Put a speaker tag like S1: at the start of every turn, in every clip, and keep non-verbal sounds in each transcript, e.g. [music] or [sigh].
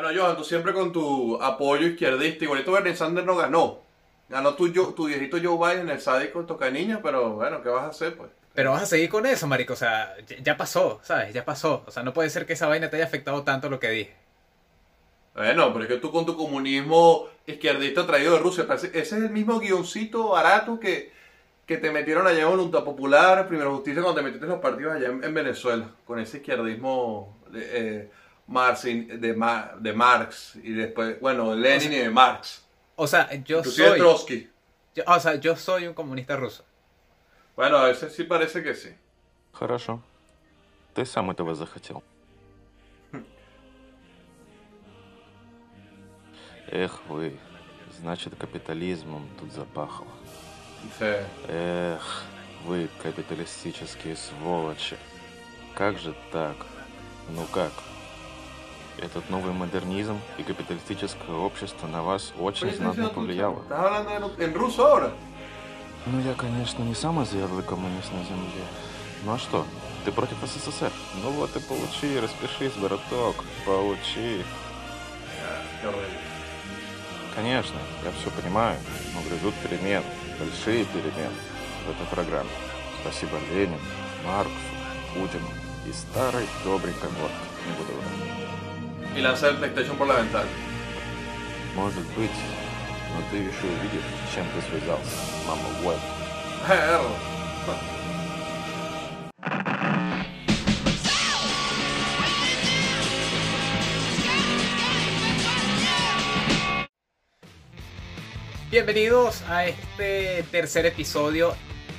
S1: Bueno, Johan, tú siempre con tu apoyo izquierdista, igualito Bernie Sanders no ganó. Ganó tu, yo- tu viejito Joe Biden, el sádico toca niña, pero bueno, ¿qué vas a hacer, pues?
S2: Pero vas a seguir con eso, marico. O sea, ya- pasó, ¿sabes? Ya pasó. O sea, no puede ser que esa vaina te haya afectado tanto lo que dije.
S1: Bueno, pero es que tú con tu comunismo izquierdista traído de Rusia, parece- ese es el mismo guioncito barato que, que te metieron allá en Voluntad Popular, Primero Justicia, cuando te metiste en los partidos allá en, en Venezuela, con ese izquierdismo de, eh, Marxin- de, Ma- de Marx y después, bueno, de Lenin y de Marx.
S2: O sea, yo
S1: Inclusive
S2: soy.
S1: Trotsky.
S2: yo- o sea, yo soy un comunista ruso.
S1: Bueno, a veces sí parece que sí.
S3: Хорошо. Ты сам этого захотел. Эх вы, значит капитализмом тут запахло.
S1: Dice,
S3: Эх, вы капиталистические сволочи. Как же так? Ну как? Этот новый модернизм и капиталистическое общество на вас очень
S1: "Oye, ¿estás
S3: знатно повлияло. Ну, я, конечно, не самый заядлый коммунист на Земле. Ну а что? Ты против СССР? Ну вот и получи, распишись, браток. Получи. Конечно, я все понимаю, но грядут перемены, большие перемены в этой программе. Спасибо Ленину, Марксу, Путину и старой добренькой водке. Не буду врать.
S1: Y lanza el PlayStation por la ventana.
S3: Может быть, но ты еще увидишь, с чем ты связался, мама Уэлл.
S1: Perro.
S2: Bienvenidos a este tercer episodio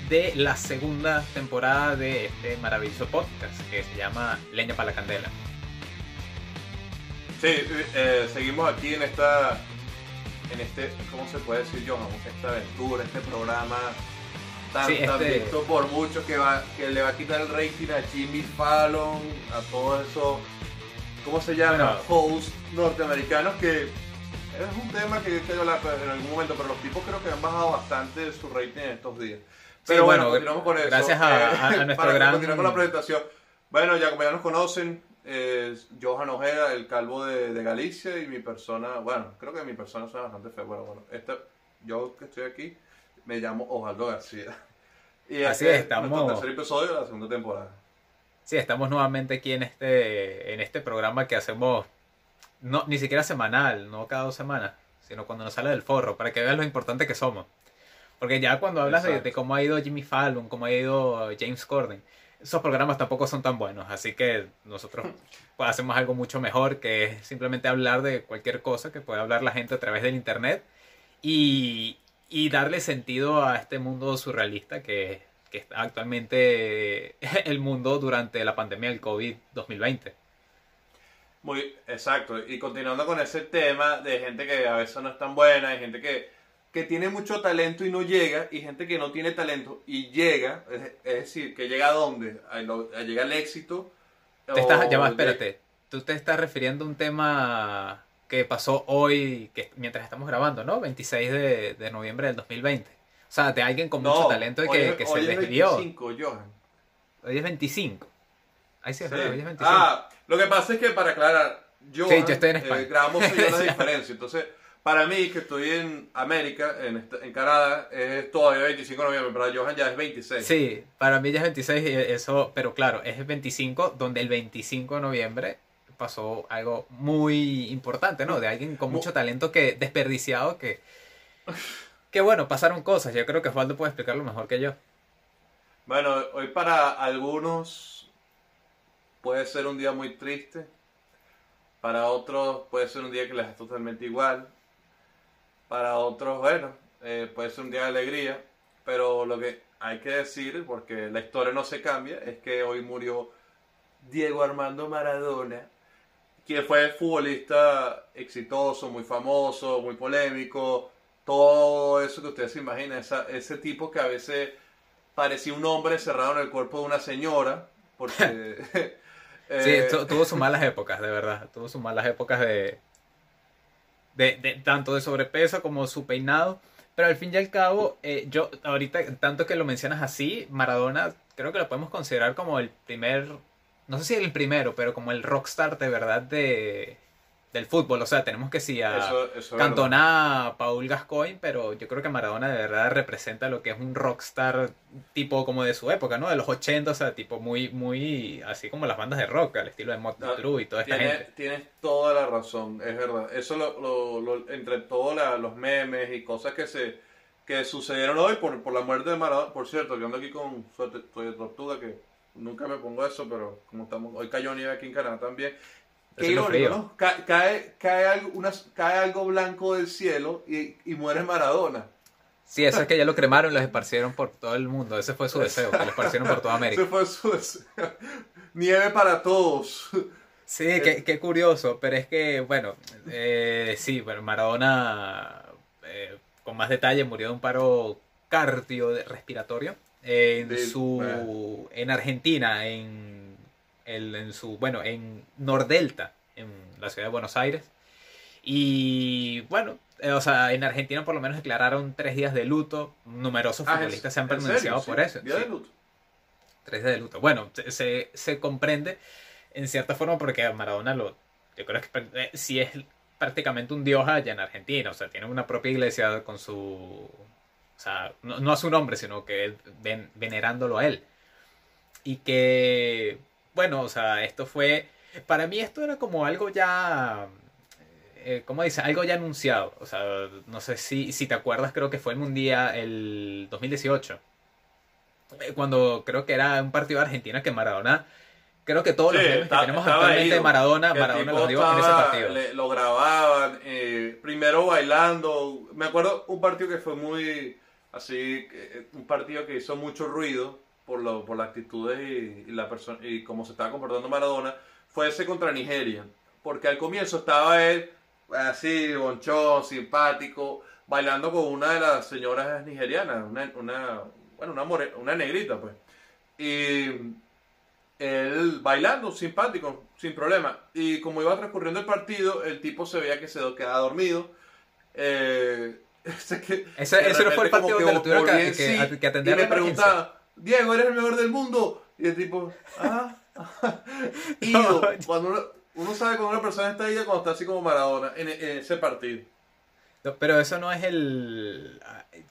S2: de la segunda temporada de este maravilloso podcast que se llama Leña para la Candela.
S1: Sí, eh, seguimos aquí en esta, en este, ¿cómo se puede decir, Johan? Esta aventura, este programa tan,
S2: Sí,
S1: tan
S2: este-
S1: visto por muchos que, va, que le va a quitar el rating a Jimmy Fallon, a todos esos, ¿cómo se llama? Hosts norteamericanos que es un tema que yo quiero hablar en algún momento, pero los tipos creo que han bajado bastante su rating en estos días. Pero bueno,
S2: bueno,
S1: continuamos con eso.
S2: gracias a- a- [laughs] a nuestro
S1: para
S2: gran-
S1: continuar con la presentación. Bueno, ya como ya nos conocen, es Johan Ojeda, el calvo de, de Galicia, y mi persona, bueno, creo que mi persona suena bastante fea. Bueno, bueno, este, yo que estoy aquí, me llamo Osvaldo García. [laughs] Y
S2: Así
S1: este
S2: es, estamos-
S1: nuestro tercer episodio de la segunda temporada.
S2: Sí, estamos nuevamente aquí en este, en este programa que hacemos no, ni siquiera semanal, no cada dos semanas, sino cuando nos sale del forro, para que veas lo importante que somos. Porque ya cuando hablas de, de cómo ha ido Jimmy Fallon, cómo ha ido James Corden, esos programas tampoco son tan buenos, así que nosotros [laughs] pues, hacemos algo mucho mejor, que es simplemente hablar de cualquier cosa que pueda hablar la gente a través del internet y, y darle sentido a este mundo surrealista que, que está actualmente [laughs] el mundo durante la pandemia del COVID-2020.
S1: Muy exacto. Y continuando con ese tema de gente que a veces no es tan buena, hay gente que, que tiene mucho talento y no llega, y gente que no tiene talento y llega, es, es decir, que llega a dónde? A, lo- a llegar al éxito.
S2: Te estás, ya va,
S1: de-
S2: espérate. Tú te estás refiriendo a un tema que pasó hoy, que mientras estamos grabando, ¿no? 26 de, de noviembre del 2020. O sea, de alguien con mucho
S1: No,
S2: talento y
S1: hoy
S2: que,
S1: es-
S2: que
S1: hoy
S2: se
S1: es
S2: desvió.
S1: 25, Johan.
S2: Hoy es 25. Ahí sí, es
S1: Sí.
S2: verdad, hoy es 25.
S1: Ah, lo que pasa es que para aclarar, yo,
S2: Sí, yo estoy en España.
S1: grabamos seis horas de
S2: Sí.
S1: diferencia. Entonces, para mí, que estoy en América, en, Canadá, es todavía 25 de noviembre, para Johan ya es 26.
S2: Sí, para mí ya es 26 y eso, pero claro, es el 25, donde el 25 de noviembre pasó algo muy importante, ¿no? De alguien con
S1: Mu-
S2: mucho talento que desperdiciado que que bueno, pasaron cosas. Yo creo que Osvaldo puede explicarlo mejor que yo.
S1: Bueno, hoy para algunos puede ser un día muy triste, para otros puede ser un día que les es totalmente igual, para otros, bueno, eh, puede ser un día de alegría, pero lo que hay que decir, porque la historia no se cambia, es que hoy murió Diego Armando Maradona, quien fue futbolista exitoso, muy famoso, muy polémico, todo eso que ustedes se imaginan, esa- ese tipo que a veces parecía un hombre cerrado en el cuerpo de una señora, porque... [laughs]
S2: Sí, [laughs]
S1: eh,
S2: tu- tuvo sus malas épocas, de verdad. Tuvo sus malas épocas de, de, de tanto de sobrepeso como su peinado. Pero al fin y al cabo, eh, yo ahorita, tanto que lo mencionas así, Maradona creo que lo podemos considerar como el primer, no sé si el primero, pero como el rockstar de verdad de, del fútbol. O sea, tenemos que sí a
S1: Eso- eso es
S2: Cantona, Paul Gascoigne, pero yo creo que Maradona de verdad representa lo que es un rockstar tipo como de su época, ¿no? De los 80, o sea, tipo muy, muy así como las bandas de rock, al estilo de Motley Crue y toda esta gente.
S1: Tienes toda la razón, es verdad. Eso lo, lo- lo- entre todos los memes y cosas que se que sucedieron hoy por, por la muerte de Maradona. Por cierto, yo ando aquí con de tortuga que nunca me pongo eso, pero como estamos hoy cayó nieve aquí en Canadá también. Qué
S2: Haciendo
S1: irónico. ¿no? Ca- cae, cae, algo, cae algo blanco del cielo y, y muere Maradona.
S2: Sí, eso es que ya lo cremaron y los esparcieron por todo el mundo. Ese fue su deseo, que lo esparcieron por toda América. [laughs]
S1: Ese fue su deseo. Nieve para todos.
S2: Sí, qué, qué curioso, pero es que, bueno, eh, sí, bueno, Maradona, eh, con más detalle, murió de un paro cardiorrespiratorio en
S1: De-
S2: su, en Argentina, en, el, en su, bueno, en Nordelta, en la ciudad de Buenos Aires. Y bueno, eh, o sea, en Argentina por lo menos declararon tres días de luto. Numerosos
S1: Ah,
S2: futbolistas se han pronunciado
S1: Sí,
S2: por eso.
S1: Día
S2: sí.
S1: de luto.
S2: Tres días de luto. Bueno, se- se, comprende en cierta forma porque Maradona lo. Yo creo que eh, sí es prácticamente un dios allá en Argentina. O sea, tiene una propia iglesia con su. O sea, no, no a su nombre, sino que ven- venerándolo a él. Y que. Bueno, o sea, esto fue. Para mí esto era como algo ya. eh, ¿Cómo dice? Algo ya anunciado. O sea, no sé si, si te acuerdas, creo que fue el Mundial el 2018 eh, cuando creo que era un partido de Argentina que Maradona, creo que todos los
S1: Sí,
S2: memes que tenemos actualmente de. Maradona, Maradona los dio en ese partido.
S1: le- lo grababan, eh, primero bailando. Me acuerdo un partido que fue muy así, eh, un partido que hizo mucho ruido por, lo, por las actitudes y, y la persona y cómo se estaba comportando Maradona. Fue ese contra Nigeria, porque al comienzo estaba él así, bonchón, simpático, bailando con una de las señoras nigerianas, una, una bueno, una, more- una negrita, pues. Y él bailando, simpático, sin problema. Y como iba transcurriendo el partido, el tipo se veía que se quedaba dormido. Eh, [laughs] ese que-
S2: Ese- ese no fue el partido que- que-
S1: sí
S2: que atender
S1: Y preguntaba, Diego, ¿eres el mejor del mundo? Y el tipo, ah, [laughs] ido. Cuando uno, uno sabe cuando una persona está ida cuando está así como Maradona en, en ese partido.
S2: Pero eso no es el...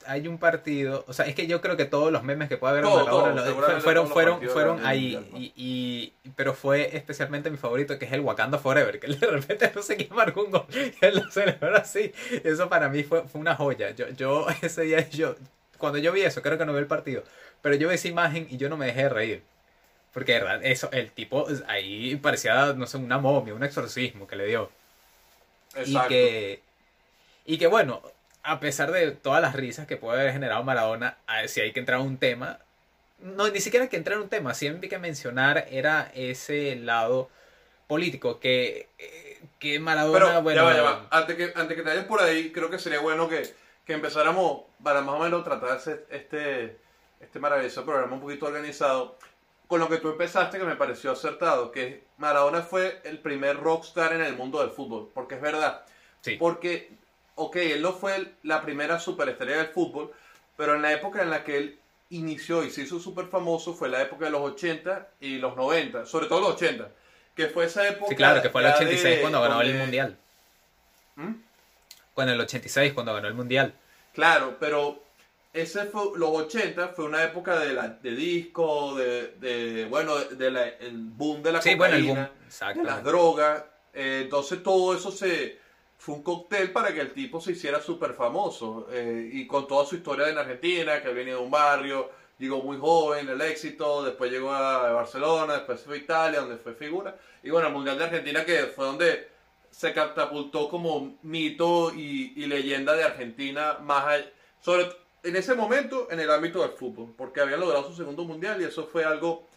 S2: Hay un partido... O sea, es que yo creo que todos los memes que puede haber
S1: Todo,
S2: Maradona
S1: todo,
S2: fueron,
S1: los
S2: fueron, fueron
S1: del
S2: ahí.
S1: Mundial, ¿no?
S2: Y, y- pero fue especialmente mi favorito, que es el Wakanda Forever, que [laughs] de repente no sé quién marcó un gol y él lo celebró así. Eso para mí fue, fue una joya. Yo, yo [laughs] ese día, yo cuando yo vi eso, creo que no vi el partido, pero yo vi esa imagen y yo no me dejé de reír. Porque de verdad, eso, el tipo ahí parecía, no sé, una momia, un exorcismo que le dio. Y
S1: Exacto.
S2: que, y que bueno, a pesar de todas las risas que puede haber generado Maradona, si hay que entrar a un tema, no, ni siquiera hay que entrar a un tema, siempre hay que mencionar era ese lado político que, que Maradona,
S1: Pero
S2: bueno,
S1: ya va, ya va. Antes que, antes que te vayas por ahí, creo que sería bueno que, que empezáramos para más o menos tratar este, este maravilloso programa un poquito organizado con lo que tú empezaste que me pareció acertado, que Maradona fue el primer rockstar en el mundo del fútbol, porque es verdad.
S2: sí,
S1: Porque, ok, él no fue el- la primera superestrella del fútbol, pero en la época en la que él inició y se hizo súper famoso fue la época de los 80 y los 90, sobre todo los 80, que fue esa época...
S2: sí, claro, que fue el
S1: ya
S2: 86
S1: de-
S2: cuando ganó el
S1: donde-
S2: Mundial.
S1: ¿Mm?
S2: Con el 86 cuando ganó el Mundial.
S1: Claro, pero ese fue, los 80 fue una época de, la, de disco, de, de bueno, de, de boom de la
S2: Sí,
S1: cocaína,
S2: bueno, el boom,
S1: de las drogas. eh, entonces todo eso se fue un cóctel para que el tipo se hiciera súper famoso. eh, y con toda su historia en Argentina, que venía de un barrio, llegó muy joven, el éxito, después llegó a Barcelona, después fue a Italia, donde fue figura. Y bueno, el Mundial de Argentina, que fue donde se catapultó como mito y, y leyenda de Argentina más allá, sobre en ese momento en el ámbito del fútbol, porque habían logrado su segundo mundial y eso fue algo,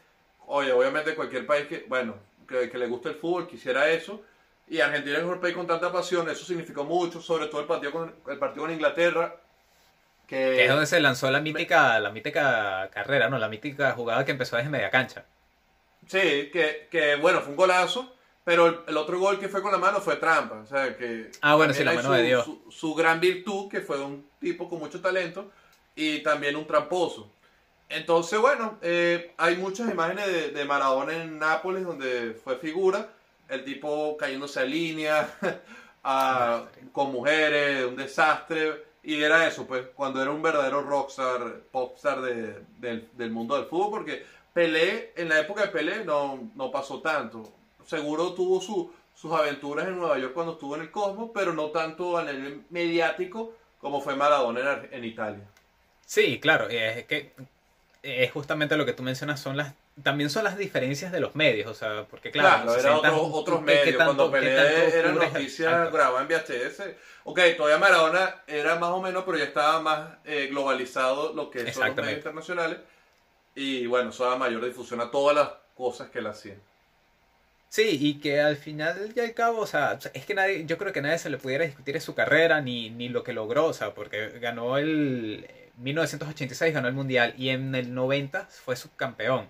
S1: oye, obviamente cualquier país que, bueno, que, que le guste el fútbol quisiera eso, y Argentina es un país con tanta pasión, eso significó mucho, sobre todo el partido con, el partido con Inglaterra, que,
S2: Que es donde se lanzó la mítica, la mítica carrera, ¿no? La mítica jugada que empezó desde media cancha.
S1: sí, que, que bueno, fue un golazo, pero el, el otro gol que fue con la mano fue trampa, o sea que
S2: Ah, bueno, sí, la mano de Dios.
S1: Su, su gran virtud, que fue un tipo con mucho talento y también un tramposo. Entonces, bueno, eh, hay muchas imágenes de, de Maradona en Nápoles donde fue figura. el tipo cayéndose a línea, [laughs] a- con mujeres, un desastre. Y era eso, pues, cuando era un verdadero rockstar, popstar de- del, del mundo del fútbol, porque Pelé, en la época de Pelé, no, no pasó tanto. Seguro tuvo su- sus aventuras en Nueva York cuando estuvo en el Cosmos, pero no tanto a nivel mediático como fue Maradona en, en Italia.
S2: Sí, claro, y es que es justamente lo que tú mencionas, son las también son las diferencias de los medios, o sea, porque claro,
S1: Claro,
S2: en los
S1: era
S2: 60,
S1: otro- otros
S2: ¿qué- qué
S1: medios.
S2: tanto-
S1: Cuando Pelé era
S2: Exacto.
S1: grabadas en VHS. Ok, todavía Maradona era más o menos, pero ya estaba más eh, globalizado lo que son los medios internacionales. Y bueno, eso daba mayor difusión a todas las cosas que él hacía.
S2: Sí, y que al final y al cabo, o sea, es que nadie, yo creo que nadie se le pudiera discutir su carrera ni, ni lo que logró, o sea, porque ganó el 1986 ganó el mundial y en el 90 fue subcampeón.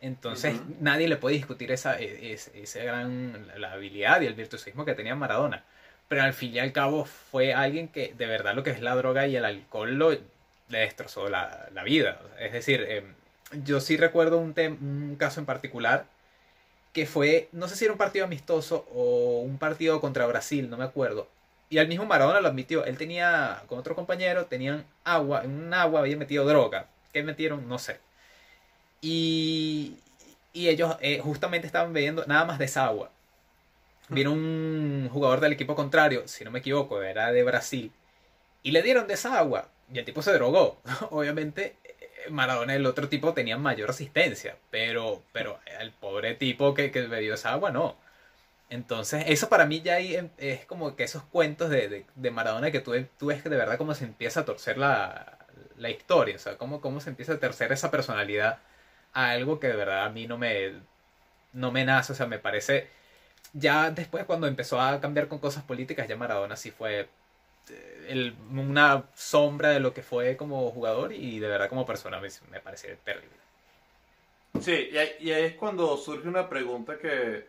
S2: Entonces nadie le puede discutir esa, e- ese, ese gran la, la habilidad y el virtuosismo que tenía Maradona. Pero al fin y al cabo fue alguien que de verdad lo que es la droga y el alcohol lo, le destrozó la, la vida. Es decir, eh, yo sí recuerdo un, un caso en particular que fue, no sé si era un partido amistoso o un partido contra Brasil, no me acuerdo. Y al mismo Maradona lo admitió. Él tenía, con otro compañero, tenían agua, en un agua habían metido droga. ¿Qué metieron? No sé. Y, y ellos eh, justamente estaban bebiendo nada más de esa agua. Vino un jugador del equipo contrario, si no me equivoco, era de Brasil, y le dieron de esa agua. Y el tipo se drogó. [laughs] Obviamente, Maradona el otro tipo tenían mayor asistencia, pero, pero el pobre tipo que, que bebió esa agua no. Entonces, eso para mí ya es como que esos cuentos de, de, Maradona que tú, tú ves que de verdad cómo se empieza a torcer la, la historia, o sea, cómo, cómo se empieza a torcer esa personalidad a algo que de verdad a mí no me, no me nace, o sea, me parece, ya después cuando empezó a cambiar con cosas políticas, ya Maradona sí fue el- una sombra de lo que fue como jugador y de verdad como persona me, me parece terrible.
S1: Sí, y ahí, y ahí es cuando surge una pregunta que,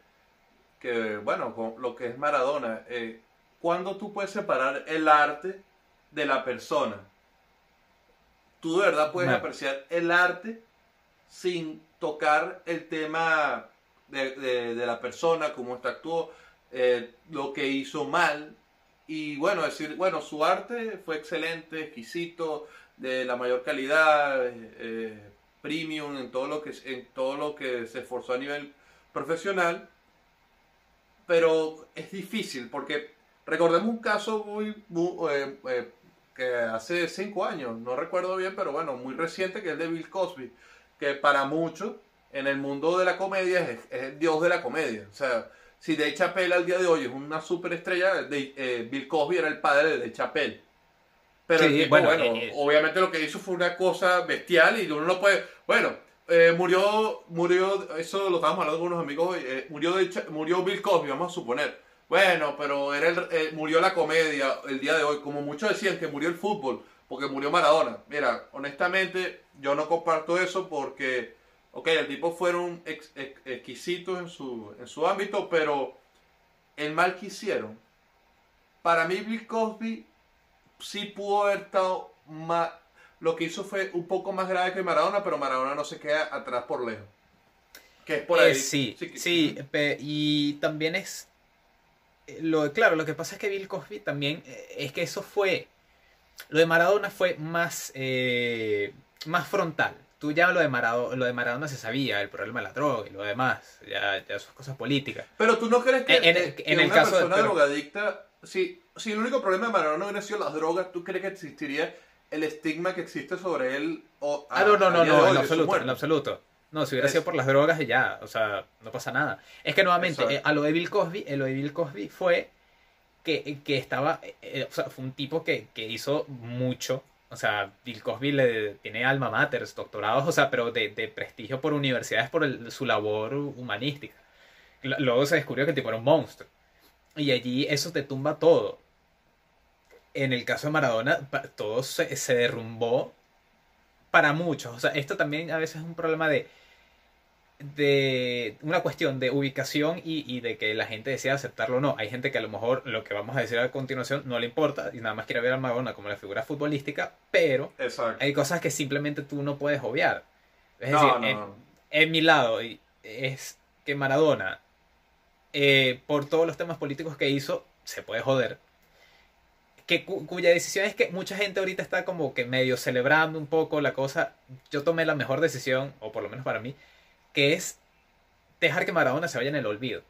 S1: que bueno, con lo que es Maradona. Eh, ¿Cuándo tú puedes separar el arte de la persona? Tú de verdad puedes apreciar el arte sin tocar el tema de, de- de la persona, cómo está actuó, eh, lo que hizo mal. Y bueno, decir, bueno, su arte fue excelente, exquisito, de la mayor calidad, eh, eh, premium en todo lo que en todo lo que se esforzó a nivel profesional. Pero es difícil porque recordemos un caso muy, muy, eh, eh, que hace cinco años no recuerdo bien pero bueno muy reciente que es de Bill Cosby que para muchos en el mundo de la comedia es, el dios de la comedia si Dave Chappelle al día de hoy es una superestrella de, eh, Bill Cosby era el padre de Dave Chappelle pero
S2: Sí,
S1: el tipo,
S2: bueno,
S1: bueno,
S2: eh,
S1: obviamente lo que hizo fue una cosa bestial y uno no puede. Bueno, eh, murió, murió, eso lo estábamos hablando con unos amigos hoy, eh, murió, de murió Bill Cosby, vamos a suponer. Bueno, pero era el- eh, murió la comedia el día de hoy, como muchos decían que murió el fútbol, porque murió Maradona. Mira, honestamente, yo no comparto eso porque, ok, el tipo fueron ex- ex- exquisitos en su, en su ámbito, pero el mal que hicieron, para mí Bill Cosby sí pudo haber estado más. Lo que hizo fue un poco más grave que Maradona, pero Maradona no se queda atrás por lejos. Que es por
S2: Eh,
S1: ahí.
S2: sí,
S1: que-
S2: sí, pe- y también es... eh, Lo, claro, lo que pasa es que Bill Cosby también, eh, es que eso fue... Lo de Maradona fue más, eh, más frontal. Tú ya lo de, Maradona, lo de Maradona se sabía, el problema de la droga y lo demás, ya, ya sus cosas políticas.
S1: Pero tú no crees que,
S2: En- en-
S1: que
S2: en el
S1: una
S2: caso de-
S1: persona
S2: pero-
S1: drogadicta. Si, si el único problema de Maradona hubiera sido las drogas, ¿tú crees que existiría el estigma que existe sobre él? O, a-
S2: Ah, no, no, no,
S1: de
S2: no, en
S1: de
S2: absoluto, en absoluto. No, si hubiera
S1: Es-
S2: sido por las drogas y ya, o sea, no pasa nada. Es que nuevamente, eh, a lo de Bill Cosby, eh, lo de Bill Cosby fue que, que estaba, eh, eh, o sea, fue un tipo que, que hizo mucho. O sea, Bill Cosby le, tiene alma mater, doctorados, o sea, pero de, de prestigio por universidades por su labor humanística. Luego se descubrió que el tipo era un monstruo. Y allí eso te tumba todo. En el caso de Maradona, todo se, se derrumbó para muchos. O sea, esto también a veces es un problema de, de una cuestión de ubicación y, y de que la gente desea aceptarlo o no. Hay gente que a lo mejor lo que vamos a decir a continuación no le importa y nada más quiere ver a Maradona como la figura futbolística, pero
S1: Exacto.
S2: hay cosas que simplemente tú no puedes obviar. Es
S1: No,
S2: decir,
S1: no,
S2: en,
S1: no.
S2: en mi lado es que Maradona eh, por todos los temas políticos que hizo, se puede joder. Que, cu- cuya decisión es que mucha gente ahorita está como que medio celebrando un poco la cosa. Yo tomé la mejor decisión, o por lo menos para mí, que es dejar que Maradona se vaya en el olvido.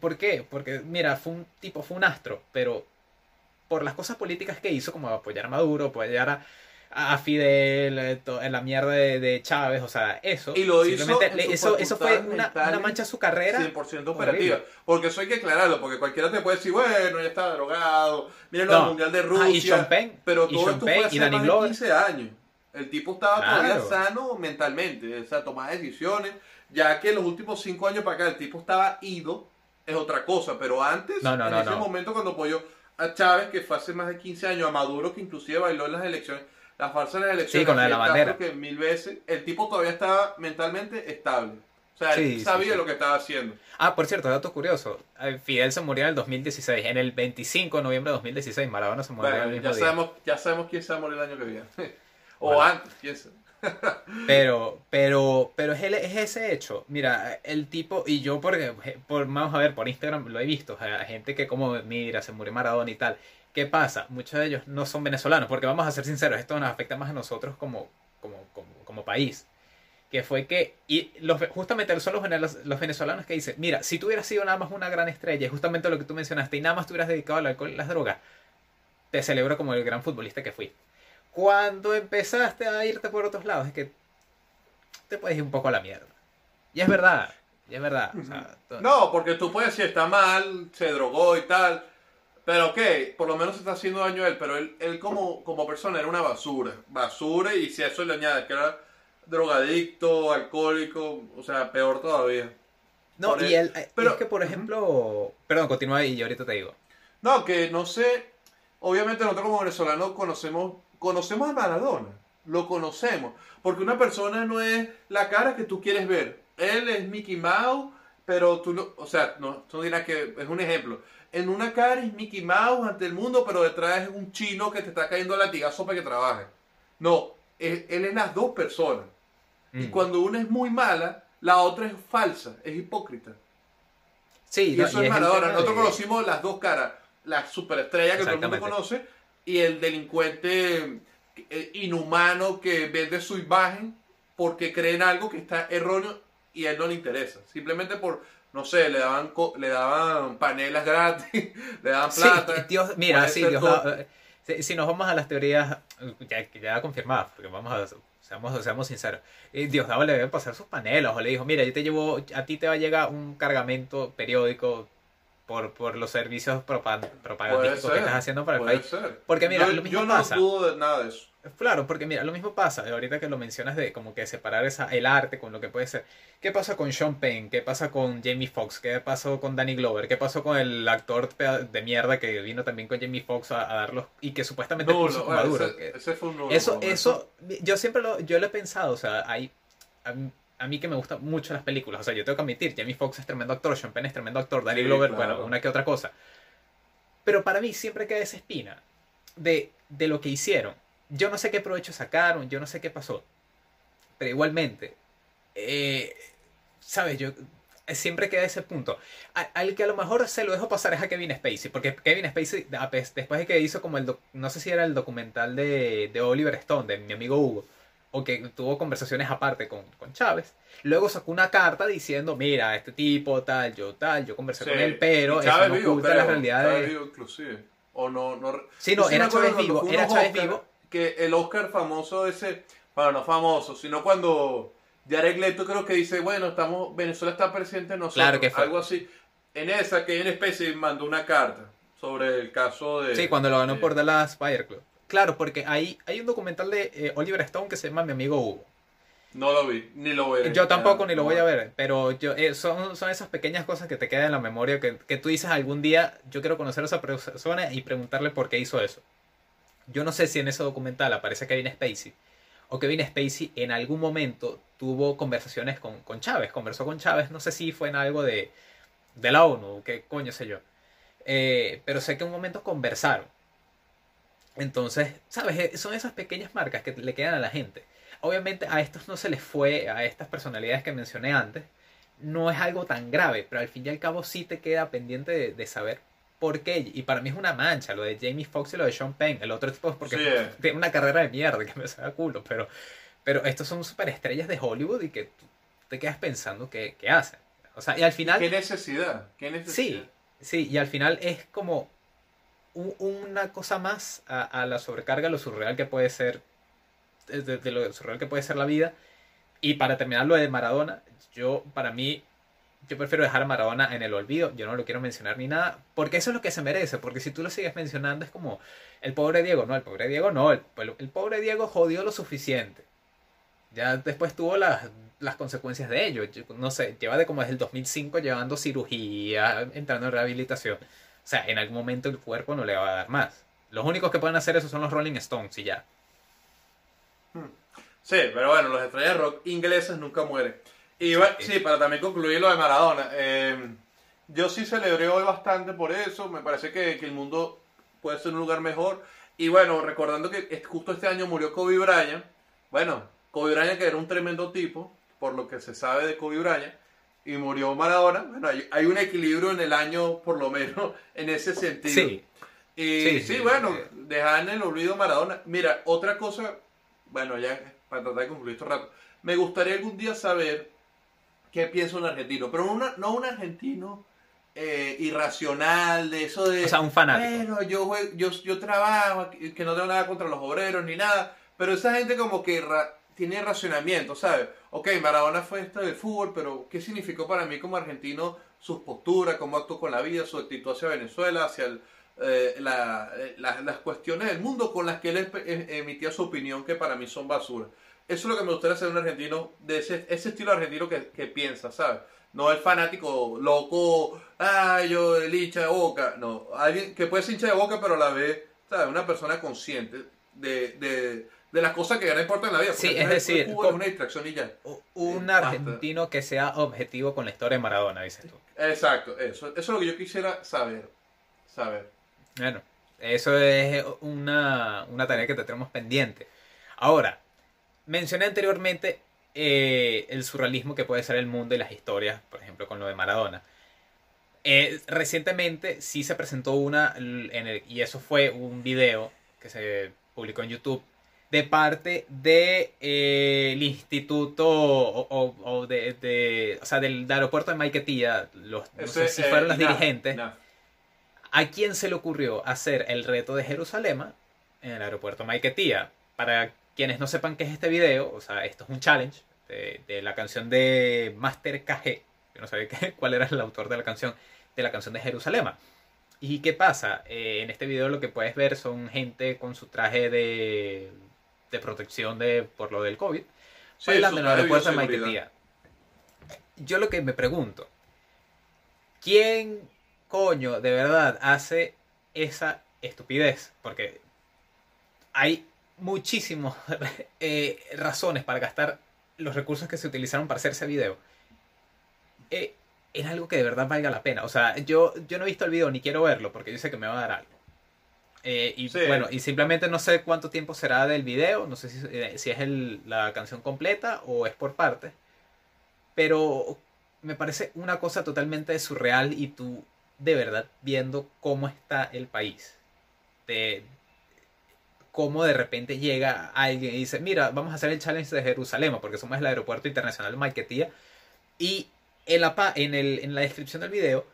S2: ¿Por qué? Porque, mira, fue un tipo, fue un astro, pero por las cosas políticas que hizo, como apoyar a Maduro, apoyar a, a Fidel, eh, en la mierda de, de Chávez, o sea, eso.
S1: Y lo hizo
S2: le- eso, eso fue una, mancha a su carrera.
S1: 100% operativa. Porque eso hay que aclararlo, porque cualquiera te puede decir, bueno, ya está drogado, miren
S2: No.
S1: el Mundial de
S2: Ah,
S1: Rusia.
S2: y Sean Penn,
S1: pero
S2: y
S1: todo
S2: Sean
S1: esto
S2: Penn,
S1: fue
S2: y Danny
S1: más de
S2: Glover.
S1: 15 años. El tipo estaba todavía sano mentalmente, o sea, tomaba decisiones. Ya que en los últimos 5 años para acá el tipo estaba ido, es otra cosa. Pero antes,
S2: No, no,
S1: en
S2: no,
S1: ese momento cuando apoyó a Chávez, que fue hace más de 15 años, a Maduro, que inclusive bailó en las elecciones, la farsa de las elecciones,
S2: Sí, con la de la bandera.
S1: que mil veces, el tipo todavía estaba mentalmente estable. O sea, él
S2: sí,
S1: sabía
S2: sí.
S1: lo que estaba haciendo.
S2: Ah, por cierto, dato curioso. eh, Fidel se murió en el 2016. En el 25 de noviembre de 2016, Maradona se murió
S1: Bueno,
S2: el mismo
S1: ya
S2: día.
S1: sabemos, ya sabemos quién se va a morir el año que viene. [laughs] o
S2: Bueno.
S1: antes, sabe. [laughs]
S2: Pero, pero, pero es, el- es ese hecho. Mira, el tipo, y yo porque, por, vamos a ver, por Instagram lo he visto, o sea, gente que como, mira, se murió Maradona y tal. ¿Qué pasa? Muchos de ellos no son venezolanos, porque vamos a ser sinceros, esto nos afecta más a nosotros como, como, como, como país. Que fue que, y los, justamente son los, los venezolanos que dicen, mira, si tú hubieras sido nada más una gran estrella, y justamente lo que tú mencionaste, y nada más te hubieras dedicado al alcohol y las drogas, te celebro como el gran futbolista que fui. Cuando empezaste a irte por otros lados, es que te puedes ir un poco a la mierda. Y es verdad, y es verdad. o sea, to-
S1: No, porque tú puedes decir, está mal, se drogó y tal. Pero ok, por lo menos se está haciendo daño a él. Pero él, él como, como persona era una basura. Basura y si a eso le añades que era drogadicto, alcohólico, o sea, peor todavía.
S2: no,
S1: por
S2: y
S1: el-
S2: él, eh,
S1: pero-
S2: es que por ejemplo, perdón, continúa y yo ahorita te digo.
S1: No, que no sé. Obviamente nosotros como venezolanos conocemos, conocemos a Maradona. Lo conocemos. Porque una persona no es la cara que tú quieres ver. Él es Mickey Mouse, pero tú no. O sea, no, tú dirás que es un ejemplo. En una cara es Mickey Mouse ante el mundo, pero detrás es un chino que te está cayendo a latigazo para que trabaje. No, él, él es las dos personas. Y
S2: Mm.
S1: cuando una es muy mala, la otra es falsa, es hipócrita.
S2: Sí,
S1: Y
S2: no,
S1: eso
S2: y
S1: es Maradona. Nosotros
S2: de-
S1: conocimos las dos caras. La superestrella que todo el mundo conoce y el delincuente eh, inhumano que vende su imagen porque cree en algo que está erróneo y a él no le interesa. Simplemente por, no sé, le daban, le daban panelas gratis, [laughs] le daban
S2: Sí,
S1: plata.
S2: Dios, mira, sí, Dios eh, si, si nos vamos a las teorías eh, ya, ya confirmadas, porque vamos a seamos, seamos sinceros, eh, Diosdado le debe pasar sus panelos o le dijo, mira, yo te llevo, a ti te va a llegar un cargamento periódico por, por los servicios propagandísticos que
S1: ser,
S2: estás haciendo para el país.
S1: ser.
S2: Porque mira,
S1: yo,
S2: lo mismo
S1: yo no
S2: pasa.
S1: dudo de nada de eso.
S2: Claro, porque mira, lo mismo pasa, ahorita que lo mencionas de como que separar esa, el arte con lo que puede ser. ¿Qué pasa con Sean Penn? ¿Qué pasa con Jamie Foxx? ¿Qué pasó con Danny Glover? ¿Qué pasó con el actor de mierda que vino también con Jamie Foxx a, a darlos y que supuestamente puso
S1: bueno,
S2: Maduro?
S1: ese,
S2: que-
S1: ese fue un nulo
S2: eso, yo siempre lo, yo lo he pensado, o sea, hay, a mí que me gustan mucho las películas, o sea, yo tengo que admitir, Jamie Foxx es tremendo actor, Sean Penn es tremendo actor, Danny
S1: Sí,
S2: Glover,
S1: claro.
S2: bueno, una que otra cosa. Pero para mí siempre queda esa espina de, de lo que hicieron. Yo no sé qué provecho sacaron, yo no sé qué pasó. Pero igualmente, eh, ¿sabes? Yo eh, siempre queda ese punto. A- al que a lo mejor se lo dejo pasar es a Kevin Spacey, porque Kevin Spacey, a pes- después de que hizo como el, no sé si era el documental de, de Oliver Stone, de mi amigo Hugo, o que tuvo conversaciones aparte con, con Chávez, luego sacó una carta diciendo, mira, este tipo, tal, yo tal, yo conversé
S1: Sí.
S2: con él, pero eso
S1: Chávez
S2: no
S1: vivo,
S2: oculta
S1: creo.
S2: la realidad
S1: Chávez
S2: de...
S1: vivo inclusive. O no, no...
S2: Sí, no, era Chávez vivo, era Chávez
S1: Oscar,
S2: vivo.
S1: Que el Oscar famoso ese, bueno, no famoso, sino cuando Jared Leto creo que dice, bueno, estamos, Venezuela está presente en nosotros,
S2: Claro que fue.
S1: algo así. En esa que en especie mandó una carta sobre el caso de...
S2: Sí, cuando lo ganó
S1: de-
S2: por Dallas Fire Club. Claro, porque hay, hay un documental de eh, Oliver Stone que se llama Mi amigo Hugo.
S1: No lo vi, ni lo veré.
S2: Yo tampoco ni lo voy a ver, pero yo, eh, son, son esas pequeñas cosas que te quedan en la memoria que, que tú dices algún día, yo quiero conocer a esa persona y preguntarle por qué hizo eso. Yo no sé si en ese documental aparece Kevin Spacey o Kevin Spacey en algún momento tuvo conversaciones con, con Chávez, conversó con Chávez, no sé si fue en algo de, de la ONU, qué coño sé yo. Eh, pero sé que en un momento conversaron. Entonces, ¿sabes? Eh, Son esas pequeñas marcas que le quedan a la gente. Obviamente a estos no se les fue, a estas personalidades que mencioné antes, no es algo tan grave, pero al fin y al cabo sí te queda pendiente de, de saber por qué. Y para mí es una mancha lo de Jamie Foxx y lo de Sean Penn. El otro tipo es porque
S1: Sí.
S2: tiene una carrera de mierda que me saca culo, pero, pero estos son superestrellas de Hollywood y que tú te quedas pensando qué, qué hacen. O sea, y al final...
S1: ¿Qué necesidad? ¿Qué necesidad?
S2: Sí, sí, y al final es como una cosa más a, a la sobrecarga, lo surreal que puede ser, de, lo surreal que puede ser la vida. Y para terminar lo de Maradona, yo, para mí, yo prefiero dejar a Maradona en el olvido, yo no lo quiero mencionar ni nada, porque eso es lo que se merece, porque si tú lo sigues mencionando es como el pobre Diego, no, el pobre Diego no, el, el- pobre Diego jodió lo suficiente. Ya después tuvo las, las consecuencias de ello. No sé, lleva de como desde el 2005 llevando cirugía, entrando en rehabilitación. O sea, en algún momento el cuerpo no le va a dar más. Los únicos que pueden hacer eso son los Rolling Stones y ya.
S1: Sí, pero bueno, los estrellas de rock ingleses nunca mueren. Y bueno, sí, para también concluir lo de Maradona. eh, yo sí celebré hoy bastante por eso. Me parece que, que el mundo puede ser un lugar mejor. Y bueno, recordando que justo este año murió Kobe Bryant. Bueno, Kobe Bryant que era un tremendo tipo, por lo que se sabe de Kobe Bryant. Y murió Maradona. Bueno, hay, hay un equilibrio en el año, por lo menos, [laughs] en ese sentido.
S2: Sí,
S1: Y
S2: Sí,
S1: sí,
S2: sí,
S1: bueno,
S2: eh.
S1: dejar en el olvido Maradona. Mira, otra cosa, bueno, ya para tratar de concluir este rato, me gustaría algún día saber qué piensa un argentino, pero una- no un argentino eh, irracional, de eso de...
S2: o sea, un fanático.
S1: Bueno, yo, yo, yo trabajo, que que no tengo nada contra los obreros ni nada, pero esa gente como que ra- tiene racionamiento, ¿sabes? Ok, Maradona fue esto del fútbol, pero ¿qué significó para mí como argentino sus posturas, cómo actuó con la vida, su actitud hacia Venezuela, hacia el, eh, la- eh, la- las cuestiones del mundo con las que él eh, emitía su opinión, que para mí son basura? Eso es lo que me gustaría ser un argentino, de ese, ese estilo argentino que, que piensa, ¿sabes? No el fanático loco, ay, yo el hincha de boca. No, alguien que puede ser hincha de boca, pero a la vez, ¿sabes? Una persona consciente de, de, de las cosas que ya no importan en la vida.
S2: Sí, es decir,
S1: es una distracción y ya.
S2: U- Un argentino que sea objetivo con la historia de Maradona, dices tú.
S1: Exacto, eso, eso es lo que yo quisiera saber. Saber.
S2: Bueno, eso es una, una tarea que te tenemos pendiente. Ahora, mencioné anteriormente eh, el surrealismo que puede ser el mundo y las historias, por ejemplo, con lo de Maradona. Eh, recientemente sí se presentó una, l- en el- y eso fue un video que se publicó en YouTube, de parte de eh, instituto o, o- o de, de- o sea, del, del aeropuerto de Maiquetía, los, no sé si
S1: eh,
S2: fueron los
S1: nah,
S2: dirigentes.
S1: nah.
S2: ¿A quién se le ocurrió hacer el reto de Jerusalén en el aeropuerto Maiquetía? Para quienes no sepan qué es este video, o sea, esto es un challenge de, de la canción de Master KG. Yo no sabía qué- [laughs] cuál era el autor de la canción, de la canción de Jerusalén. ¿Y qué pasa? Eh, en este video lo que puedes ver son gente con su traje de, de protección de, por lo del COVID,
S1: Sí,
S2: bailando en el aeropuerto de. Maiquetía. Yo lo que me pregunto, ¿quién coño de verdad hace esa estupidez? Porque hay muchísimas [laughs] eh, razones para gastar los recursos que se utilizaron para hacer ese video. Eh, en algo que de verdad valga la pena. O sea, yo, yo no he visto el video ni quiero verlo porque yo sé que me va a dar algo. Eh, y
S1: Sí.
S2: bueno, y simplemente no sé cuánto tiempo será del video, no sé si, eh, si es el- la canción completa o es por partes, pero me parece una cosa totalmente surreal y tú de verdad viendo cómo está el país, de cómo de repente llega alguien y dice, mira, vamos a hacer el challenge de Jerusalén, porque somos el aeropuerto internacional de Maiquetía, y en la, en, el, en la descripción del video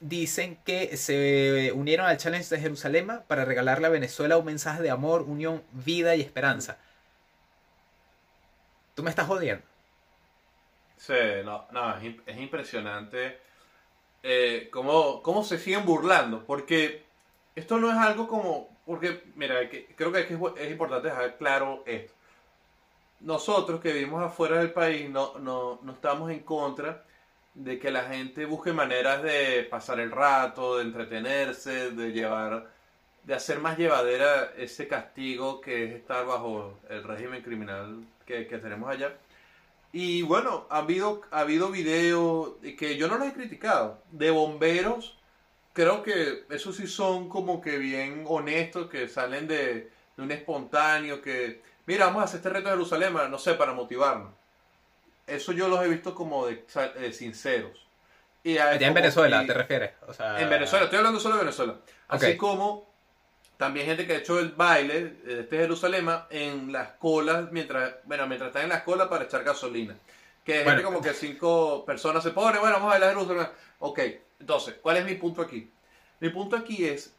S2: dicen que se unieron al challenge de Jerusalén para regalarle a Venezuela un mensaje de amor, unión, vida y esperanza. Tú me estás jodiendo.
S1: Sí, no, no, es, im- es impresionante eh, cómo, cómo se siguen burlando, porque esto no es algo como, porque, mira, que- creo que es importante dejar claro esto. Nosotros que vivimos afuera del país no, no, no estamos en contra de que la gente busque maneras de pasar el rato, de entretenerse, de llevar, de hacer más llevadera ese castigo que es estar bajo el régimen criminal que, que tenemos allá. Y bueno, ha habido, ha habido videos que yo no los he criticado, de bomberos, creo que esos sí son como que bien honestos, que salen de, de un espontáneo, que, mira, vamos a hacer este reto de Jerusalén, no sé, para motivarnos. Eso yo los he visto como de, eh, sinceros. Y
S2: Ya en
S1: como-
S2: Venezuela,
S1: y-
S2: ¿te refieres? O sea,
S1: En Venezuela, estoy hablando solo de Venezuela. Así como también gente que ha hecho el baile de este Jerusalén en las colas, mientras, bueno, mientras están en las colas para echar gasolina. Que
S2: Bueno.
S1: gente como que cinco personas se ponen, bueno, vamos a bailar Jerusalén. Ok, entonces, ¿cuál es mi punto aquí? Mi punto aquí es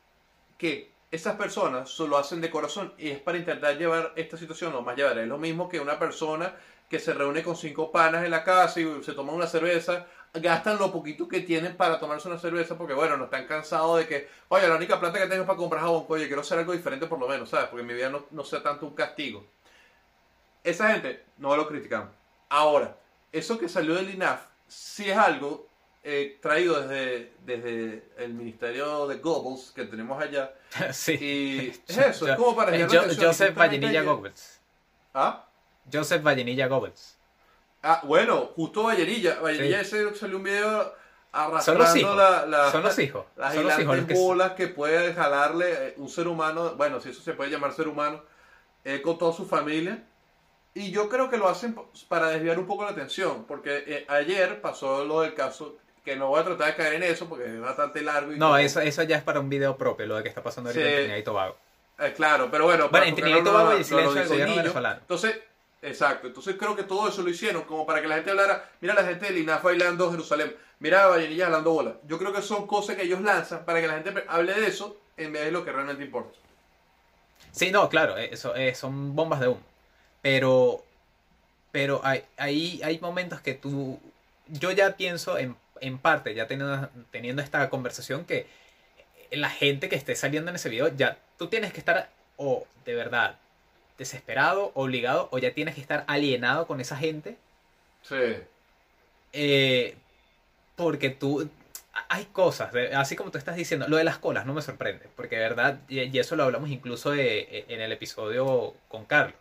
S1: que esas personas solo hacen de corazón y es para intentar llevar esta situación lo más llevar. Es lo mismo que una persona que se reúne con cinco panas en la casa y se toma una cerveza, gastan lo poquito que tienen para tomarse una cerveza porque, bueno, no están cansados de que, oye, la única plata que tengo es para comprar jabón, oye, quiero hacer algo diferente por lo menos, ¿sabes? Porque mi vida no, no sea tanto un castigo. Esa gente no lo criticamos. Ahora, eso que salió del INAF sí es algo eh, traído desde, desde el Ministerio de Goebbels que tenemos allá. [laughs]
S2: sí.
S1: Y es [laughs] eso, es
S2: Yo-
S1: como para
S2: eh,
S1: la atención.
S2: Joseph
S1: ayer-
S2: Goebbels.
S1: ¿Ah?
S2: Joseph Vallenilla Goebbels.
S1: Ah, bueno, justo Vallerilla. Vallerilla
S2: Sí.
S1: ese salió un video
S2: Son los
S1: arrastrando
S2: hijos.
S1: la, la-
S2: Son los hijos.
S1: las
S2: Son los hijos los que
S1: bolas que puede jalarle eh, un ser humano, bueno, si eso se puede llamar ser humano, eh, con toda su familia. Y yo creo que lo hacen para desviar un poco la atención, porque eh, ayer pasó lo del caso, que no voy a tratar de caer en eso porque es bastante largo. Y
S2: No, eso, eso ya es para un video propio, lo de que está pasando ahorita
S1: Sí.
S2: en Trinidad y Tobago.
S1: Eh, claro, pero bueno.
S2: Bueno, en Trinidad y Tobago y el silencio del gobierno venezolano.
S1: Entonces, exacto. Entonces creo que todo eso lo hicieron como para que la gente hablara. Mira la gente del INAF bailando Jerusalén. Mira a Vallenilla jalando bola. Yo creo que son cosas que ellos lanzan para que la gente hable de eso en vez de lo que realmente importa.
S2: Sí, no, claro, eh, eso, eh, son bombas de humo. Pero, pero hay, hay, hay momentos que tú, yo ya pienso en, en parte, ya teniendo, teniendo esta conversación, que la gente que esté saliendo en ese video, ya tú tienes que estar o de verdad desesperado, obligado, o ya tienes que estar alienado con esa gente
S1: Sí.
S2: eh, porque tú. Hay cosas, así como tú estás diciendo, lo de las colas no me sorprende, porque de verdad, y, y eso lo hablamos incluso de- en el episodio con Carlos,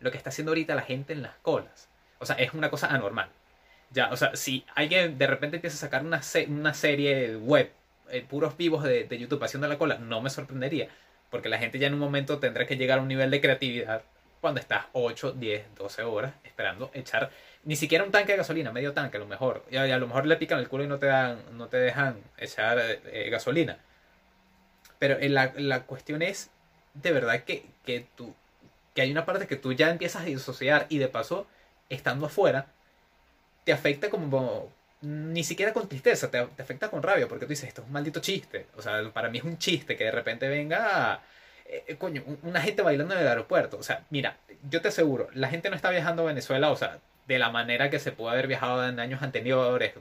S2: lo que está haciendo ahorita la gente en las colas, o sea, es una cosa anormal. Ya, o sea, si alguien de repente empieza a sacar una, se- una serie web, eh, puros vivos de, de YouTube haciendo la cola, no me sorprendería, porque la gente ya en un momento tendrá que llegar a un nivel de creatividad cuando estás 8, 10, 12 horas esperando echar ni siquiera un tanque de gasolina, medio tanque a lo mejor. Y a, lo mejor le pican el culo y no te dan, no te dejan echar eh, eh, gasolina. Pero eh, la, la cuestión es, de verdad, que, que tú, que hay una parte que tú ya empiezas a disociar y de paso, estando afuera, te afecta como, ni siquiera con tristeza, te, te afecta con rabia, porque tú dices, esto es un maldito chiste. O sea, para mí es un chiste que de repente venga, eh, eh, coño, un- una gente bailando en el aeropuerto. O sea, mira, yo te aseguro, la gente no está viajando a Venezuela, o sea, de la manera que se pudo haber viajado en años anteriores,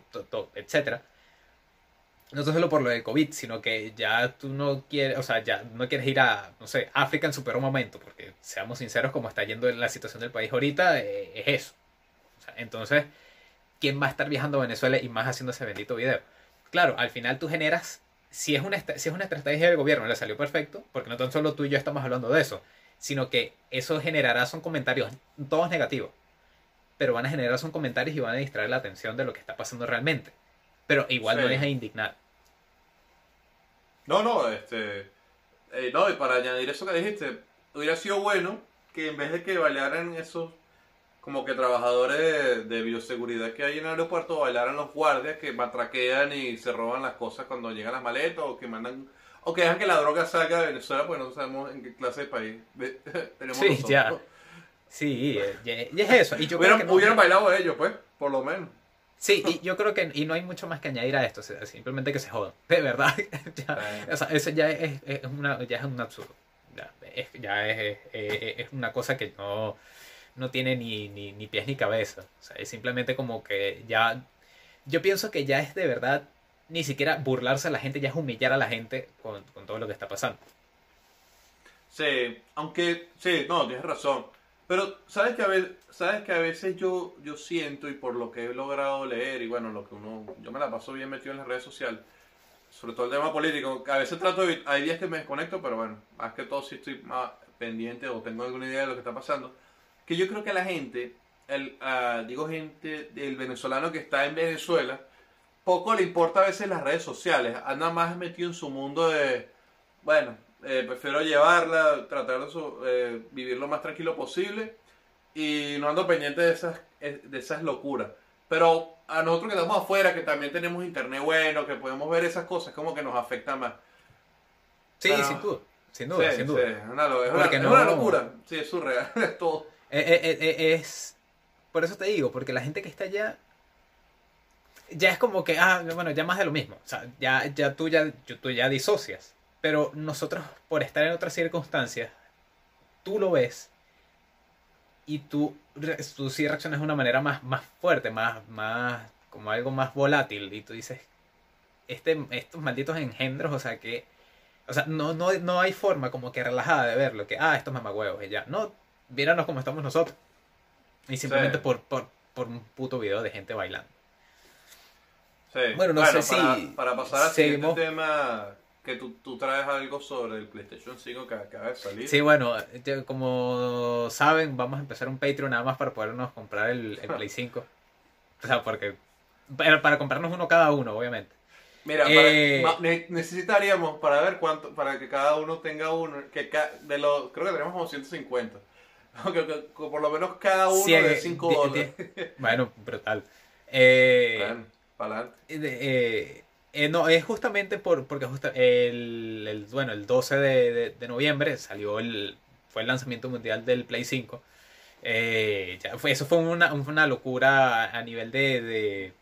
S2: etcétera. No solo por lo del COVID, sino que ya tú no quieres, o sea, ya no quieres ir a, no sé, África en su peor momento, porque seamos sinceros, como está yendo la situación del país ahorita, eh, es eso. O sea, entonces, ¿quién va a estar viajando a Venezuela y más haciendo ese bendito video? Claro, al final tú generas, si es una, si es una estrategia del gobierno, le salió perfecto, porque no tan solo tú y yo estamos hablando de eso, sino que eso generará son comentarios todos negativos, pero van a generar son comentarios y van a distraer la atención de lo que está pasando realmente. Pero igual
S1: Sí.
S2: no deja de indignar.
S1: No, no, este. eh, no, y para añadir eso que dijiste, hubiera sido bueno que en vez de que bailaran esos como que trabajadores de, bioseguridad que hay en el aeropuerto, bailaran los guardias que matraquean y se roban las cosas cuando llegan las maletas o que mandan. O que dejan que la droga salga de Venezuela, pues no sabemos en qué clase de país [laughs] tenemos
S2: Sí,
S1: nosotros.
S2: ya. Sí, eh, y, y es eso. Y yo creo
S1: Hubieran,
S2: que no-
S1: hubieran bailado ellos, pues, por lo menos.
S2: Sí, y yo creo que y no hay mucho más que añadir a esto, simplemente que se jodan, [laughs] de verdad. [laughs] Ya, o sea, eso ya es, es una, ya es un absurdo. Ya es, ya es, es- es una cosa que no, no tiene ni, ni, ni pies ni cabeza. O sea, es simplemente como que ya. Yo pienso que ya es de verdad ni siquiera burlarse a la gente, ya es humillar a la gente con, con todo lo que está pasando.
S1: Sí, aunque, sí, no, tienes razón. Pero, ¿sabes que a veces, sabes que a veces yo, yo siento, y por lo que he logrado leer, y bueno, lo que uno, yo me la paso bien metido en las redes sociales, sobre todo el tema político, a veces trato de, hay días que me desconecto, pero bueno, más que todo si estoy más pendiente o tengo alguna idea de lo que está pasando, que yo creo que la gente, el, ah, digo gente, el venezolano que está en Venezuela, poco le importa a veces las redes sociales, anda más metido en su mundo de, bueno, eh, prefiero llevarla, tratar de so- eh, vivir lo más tranquilo posible y no ando pendiente de esas, eh, de esas locuras. Pero a nosotros que estamos afuera, que también tenemos internet bueno, que podemos ver esas cosas, como que nos afecta más.
S2: Sí,
S1: Pero-
S2: sin duda. Sin duda,
S1: Sí,
S2: sin duda.
S1: sí, es una, es
S2: no-
S1: una locura. Sí, es surreal, [laughs] es todo.
S2: Eh, eh, eh, es. Por eso te digo, porque la gente que está allá. Ya es como que, ah, bueno, ya más de lo mismo. O sea, ya, ya tú ya, tú ya disocias. Pero nosotros, por estar en otras circunstancias, tú lo ves y tú, tú sí reaccionas de una manera más, más fuerte, más, más, como algo más volátil. Y tú dices, este, estos malditos engendros, o sea que, o sea, no, no, no hay forma como que relajada de verlo, que, ah, estos mamagüevos, y ya. No, míranos como estamos nosotros. Y simplemente
S1: Sí.
S2: por, por, por un puto video de gente bailando.
S1: Sí.
S2: Bueno, no sé
S1: para,
S2: si
S1: Para pasar al
S2: seguimos-
S1: siguiente tema, que tú, tú traes algo sobre el PlayStation 5 que acaba de salir.
S2: Sí, bueno, como saben, vamos a empezar un Patreon nada más para podernos comprar el, el Play [laughs] 5. O sea, porque. Para, para comprarnos uno cada uno, obviamente.
S1: Mira,
S2: Eh,
S1: para- necesitaríamos para ver cuánto, para que cada uno tenga uno, que ca- de los, creo que tenemos como 150. Que, que- que por lo menos cada uno
S2: Sí,
S1: de
S2: eh,
S1: 5
S2: di-
S1: dólares.
S2: Bueno, brutal. Eh,
S1: para
S2: eh, eh, no, es justamente por, porque justa- el, el- bueno, el 12 de, de- de noviembre salió el, fue el lanzamiento mundial del Play 5. Eh, ya fue, eso fue una, una locura a nivel de, de-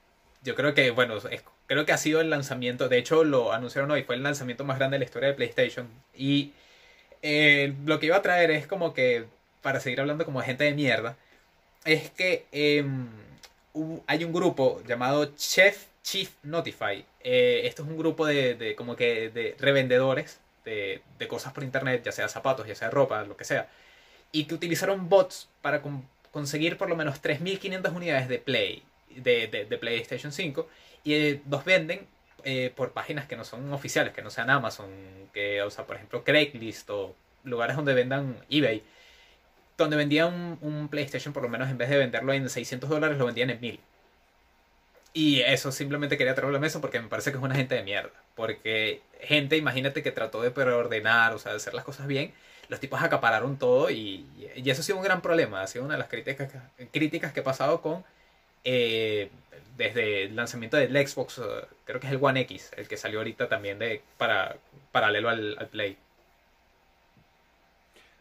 S2: yo creo que, bueno, es- creo que ha sido el lanzamiento, de hecho lo anunciaron hoy, fue el lanzamiento más grande de la historia de PlayStation. Y eh, lo que iba a traer es como que, para seguir hablando como gente de mierda, es que em, hay un grupo llamado Chef Chief Notify. Eh, esto es un grupo de, como que de revendedores de, cosas por internet, ya sea zapatos, ya sea ropa, lo que sea. Y que utilizaron bots para con- conseguir por lo menos 3.500 unidades de Play, de PlayStation 5. Y eh, los venden eh, por páginas que no son oficiales, que no sean Amazon, que, o sea, por ejemplo, Craigslist o lugares donde vendan eBay donde vendían un, PlayStation, por lo menos en vez de venderlo en 600 dólares, lo vendían en 1000. Y eso simplemente quería traerlo a la mesa porque me parece que es una gente de mierda. Porque gente, imagínate que trató de preordenar, o sea, de hacer las cosas bien. Los tipos acapararon todo y, y eso ha sido un gran problema. Ha sido una de las críticas, que- críticas que he pasado con. eh, desde el lanzamiento del Xbox, eh, creo que es el One X, el que salió ahorita también de para paralelo al, al Play.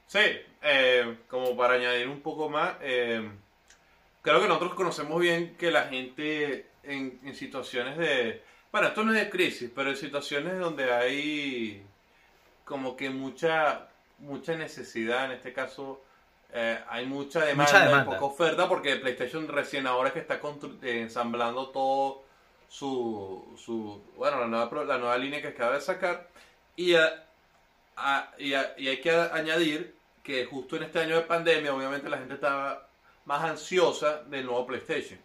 S1: Sí, eh, como para añadir un poco más, eh, creo que nosotros conocemos bien que la gente en, en situaciones de, bueno, esto no es de crisis, pero en situaciones donde hay como que mucha, mucha necesidad, en este caso eh, hay mucha demanda,
S2: Mucha
S1: y
S2: demanda.
S1: poca oferta, porque PlayStation recién ahora es que está eh, ensamblando todo su, su, bueno, la nueva, la nueva línea que acaba de sacar, y, a- a- y, a- y hay que añadir que justo en este año de pandemia, obviamente la gente estaba más ansiosa del nuevo PlayStation.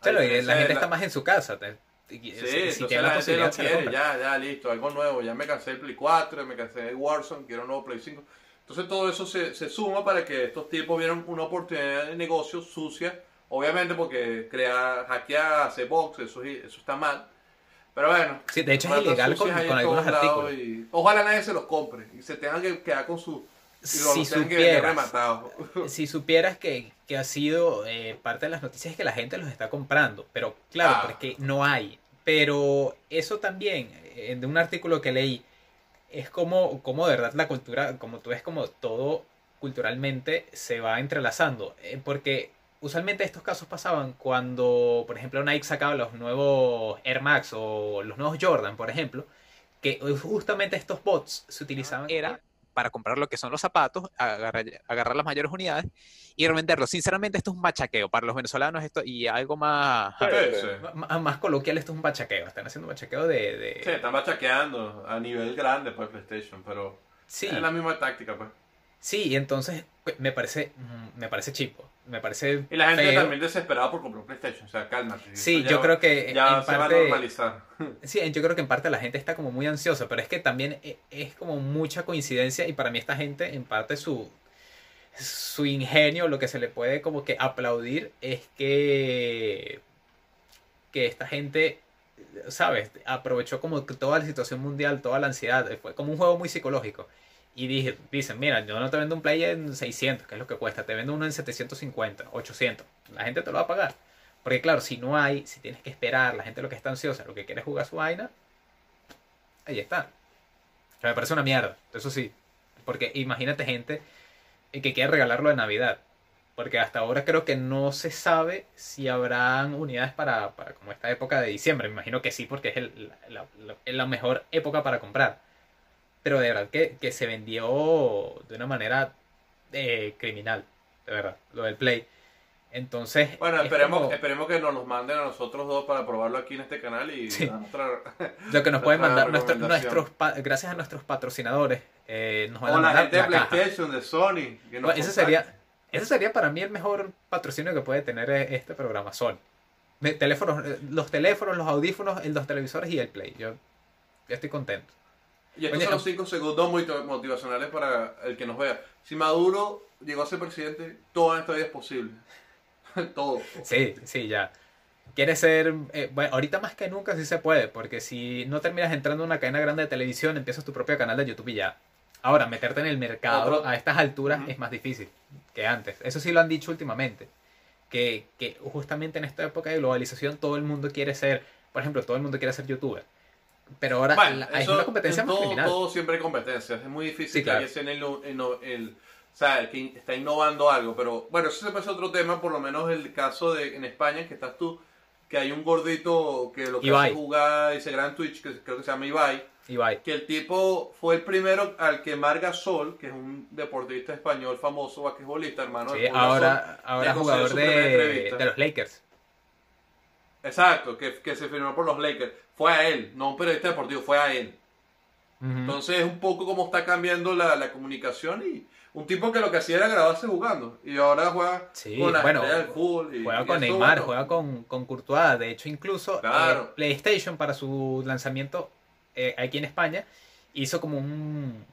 S2: Claro, y la gente está más en su casa. te- y-
S1: Sí,
S2: si- si
S1: entonces
S2: tiene
S1: la
S2: la
S1: gente lo
S2: posibilidad, se la
S1: quiere,
S2: compra.
S1: ya, ya, listo, algo nuevo, ya me cansé del Play 4, me cansé de Warzone, quiero un nuevo Play 5. Entonces todo eso se, se suma para que estos tipos vieran una oportunidad de negocio sucia, obviamente porque crear, hackear, hacer box, eso, es- eso está mal. Pero bueno.
S2: Sí, de hecho es ilegal con, algunos artículos.
S1: y ojalá nadie se los compre y se tengan que quedar con su... Y lo
S2: Si
S1: que
S2: supieras,
S1: rematado. [laughs]
S2: si supieras que, que ha sido eh, parte de las noticias es que la gente los está comprando, pero claro,
S1: Ah.
S2: porque no hay. Pero eso también, eh, de un artículo que leí, es como, como de verdad la cultura, como tú ves, como todo culturalmente se va entrelazando. Eh, porque usualmente estos casos pasaban cuando, por ejemplo, Nike sacaba los nuevos Air Max o los nuevos Jordan, por ejemplo, que justamente estos bots se utilizaban era para comprar lo que son los zapatos, agarrar, agarrar las mayores unidades y revenderlos. Sinceramente, esto es un machaqueo. Para los venezolanos, esto y algo más,
S1: Sí, sí.
S2: más, coloquial, esto es un machaqueo. Están haciendo un machaqueo de. de-
S1: Sí, están machaqueando a nivel grande pues PlayStation, pero
S2: sí,
S1: es la misma táctica pues.
S2: sí, y entonces pues, me parece, mm, me parece chipo. Me parece.
S1: Y la gente
S2: feo.
S1: también desesperada por comprar PlayStation, o sea, cálmate.
S2: Sí, yo
S1: va-
S2: creo que
S1: ya
S2: en
S1: se va a
S2: parte-
S1: normalizar. [laughs]
S2: Sí, yo creo que en parte la gente está como muy ansiosa, pero es que también e- es como mucha coincidencia y para mí esta gente en parte su su ingenio, lo que se le puede como que aplaudir es que que esta gente, ¿sabes? Aprovechó como toda la situación mundial, toda la ansiedad, fue como un juego muy psicológico y dije- dicen, mira, yo no te vendo un Play en 600, que es lo que cuesta, te vendo uno en 750, 800. La gente te lo va a pagar. Porque claro, si no hay, si tienes que esperar, la gente lo que está ansiosa, lo que quiere jugar su vaina, ahí está. Me parece una mierda, eso sí. Porque imagínate gente que quiere regalarlo de Navidad. Porque hasta ahora creo que no se sabe si habrán unidades para, para como esta época de diciembre. Me imagino que sí, porque es el- la mejor época para comprar. Pero de verdad que, que se vendió de una manera eh, criminal, de verdad, lo del Play. Entonces,
S1: Bueno,
S2: es
S1: esperemos,
S2: como
S1: esperemos que nos los manden a nosotros dos para probarlo aquí en este canal y
S2: Sí.
S1: nuestra...
S2: lo que nos pueden mandar nuestro- nuestros, gracias a nuestros patrocinadores. eh, nos van a
S1: O la gente de
S2: caja.
S1: PlayStation, de Sony. que nos
S2: Bueno, ese sería, ese sería para mí el mejor patrocinio que puede tener eh, este programa, Sony. Teléfonos, eh, los teléfonos, los audífonos, los televisores y el Play. Yo, yo estoy contento.
S1: Y estos
S2: Oye,
S1: son los cinco segundos muy motivacionales para el que nos vea. Si Maduro llegó a ser presidente, todo en esta vida es posible. [laughs] todo.
S2: Sí, sí, ya. Quieres ser, eh, bueno, ahorita más que nunca sí se puede, porque si no terminas entrando en una cadena grande de televisión, empiezas tu propio canal de YouTube y ya. Ahora, meterte en el mercado
S1: Otro-
S2: a estas alturas es más difícil que antes. Eso sí lo han dicho últimamente. Que, que justamente en esta época de globalización todo el mundo quiere ser, por ejemplo, todo el mundo quiere ser youtuber. Pero ahora
S1: Bueno,
S2: la- es
S1: eso,
S2: una competencia
S1: en
S2: más
S1: todo,
S2: criminal.
S1: todo siempre hay competencias. Es muy difícil
S2: Sí,
S1: que
S2: claro.
S1: sea el, el- el- o sea, el que está innovando algo. Pero bueno, eso se pasa otro tema, por lo menos el caso de en España, que estás tú, que hay un gordito que lo que
S2: Ibai.
S1: hace jugar y se graba en Twitch, que creo que se llama Ibai.
S2: Ibai.
S1: que el tipo fue el primero al que Marga Sol, que es un deportista español famoso, basquetbolista, hermano.
S2: Sí, ahora,
S1: Sol,
S2: ahora jugador de, de los Lakers.
S1: Exacto, que, que se firmó por los Lakers. Fue a él, no un periodista deportivo, fue a él. Entonces es un poco como está cambiando la, la comunicación y un tipo que lo que hacía era grabarse jugando y ahora juega
S2: Sí,
S1: con las
S2: bueno,
S1: estrellas del fútbol. Y,
S2: Juega con Neymar,
S1: bueno,
S2: juega con, con Courtois. De hecho, incluso
S1: Claro.
S2: eh, PlayStation para su lanzamiento eh, aquí en España hizo como un...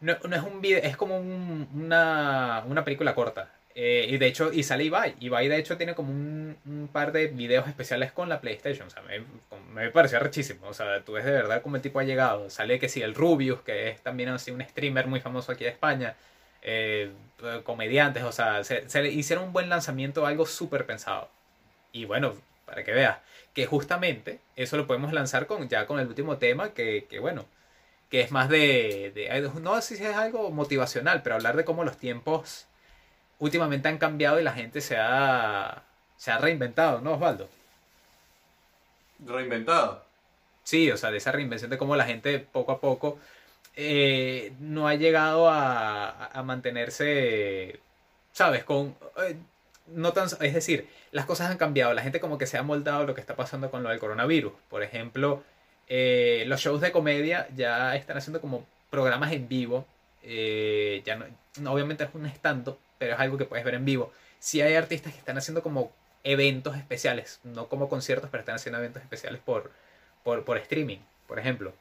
S2: No, no es un video, es como un- una, una película corta. Eh, y de hecho, y sale Ibai. Ibai de hecho tiene como un, par de videos especiales con la PlayStation. O sea, me, me pareció rechísimo. O sea, tú ves de verdad cómo el tipo ha llegado. Sale que sí, el Rubius, que es también así un streamer muy famoso aquí de España. eh, comediantes, o sea, se, le hicieron un buen lanzamiento, algo súper pensado. Y bueno, para que veas, que justamente eso lo podemos lanzar con ya con el último tema, que, que bueno, que es más de- no sé si es algo motivacional, pero hablar de cómo los tiempos últimamente han cambiado y la gente se ha, se ha reinventado, ¿no, Osvaldo?
S1: Reinventado.
S2: Sí, o sea, de esa reinvención de cómo la gente poco a poco eh, no ha llegado a, a mantenerse, ¿sabes? Con, eh, no tan, es decir, las cosas han cambiado, la gente como que se ha moldado lo que está pasando con lo del coronavirus. Por ejemplo, eh, los shows de comedia ya están haciendo como programas en vivo. eh, ya no, obviamente es un stand pero es algo que puedes ver en vivo. Sí hay artistas que están haciendo como eventos especiales, no como conciertos, pero están haciendo eventos especiales por, por, por streaming, por ejemplo.